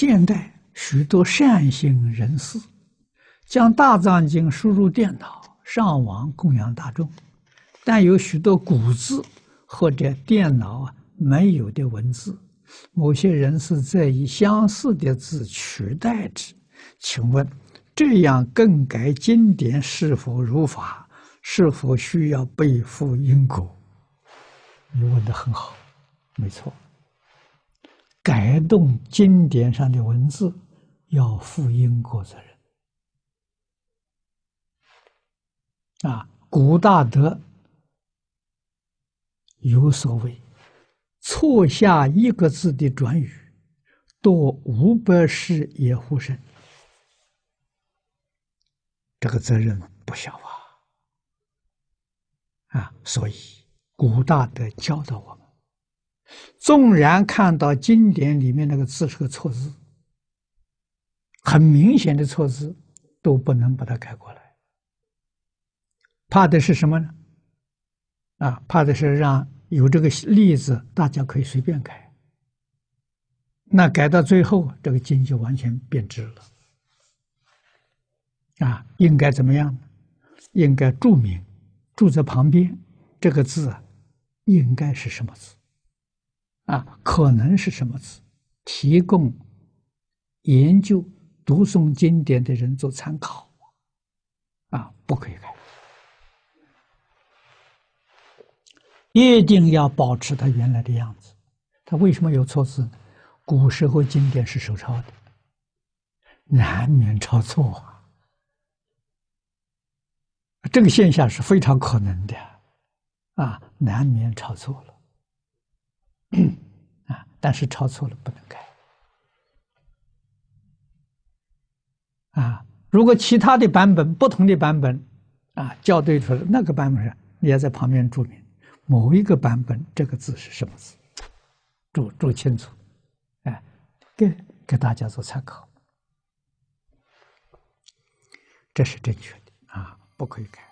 现代许多善心人士将大藏经输入电脑上网供养大众，但有许多古字或者电脑啊没有的文字，某些人士在以相似的字取代之，请问这样更改经典是否如法？是否需要背负因果？你问的很好，没错。改动经典上的文字，要负因果责任。啊，古大德有所谓：错下一个字的转语，多五百世也护身。这个责任不小啊！啊，所以古大德教导我。纵然看到经典里面那个字是个错字，很明显的错字，都不能把它改过来。怕的是什么呢？啊，怕的是让有这个例子，大家可以随便改。那改到最后，这个经就完全变质了。啊，应该怎么样？应该注明，注在旁边，这个字啊，应该是什么字？啊，可能是什么字？提供研究读诵经典的人做参考。啊，不可以改，一定要保持它原来的样子。它为什么有错字？古时候经典是手抄的，难免抄错啊。这个现象是非常可能的，啊，难免抄错了。但是抄错了不能改。啊！如果其他的版本、不同的版本，啊，校对出来那个版本上，你要在旁边注明某一个版本这个字是什么字，注注清楚，哎，给给大家做参考，这是正确的啊，不可以改。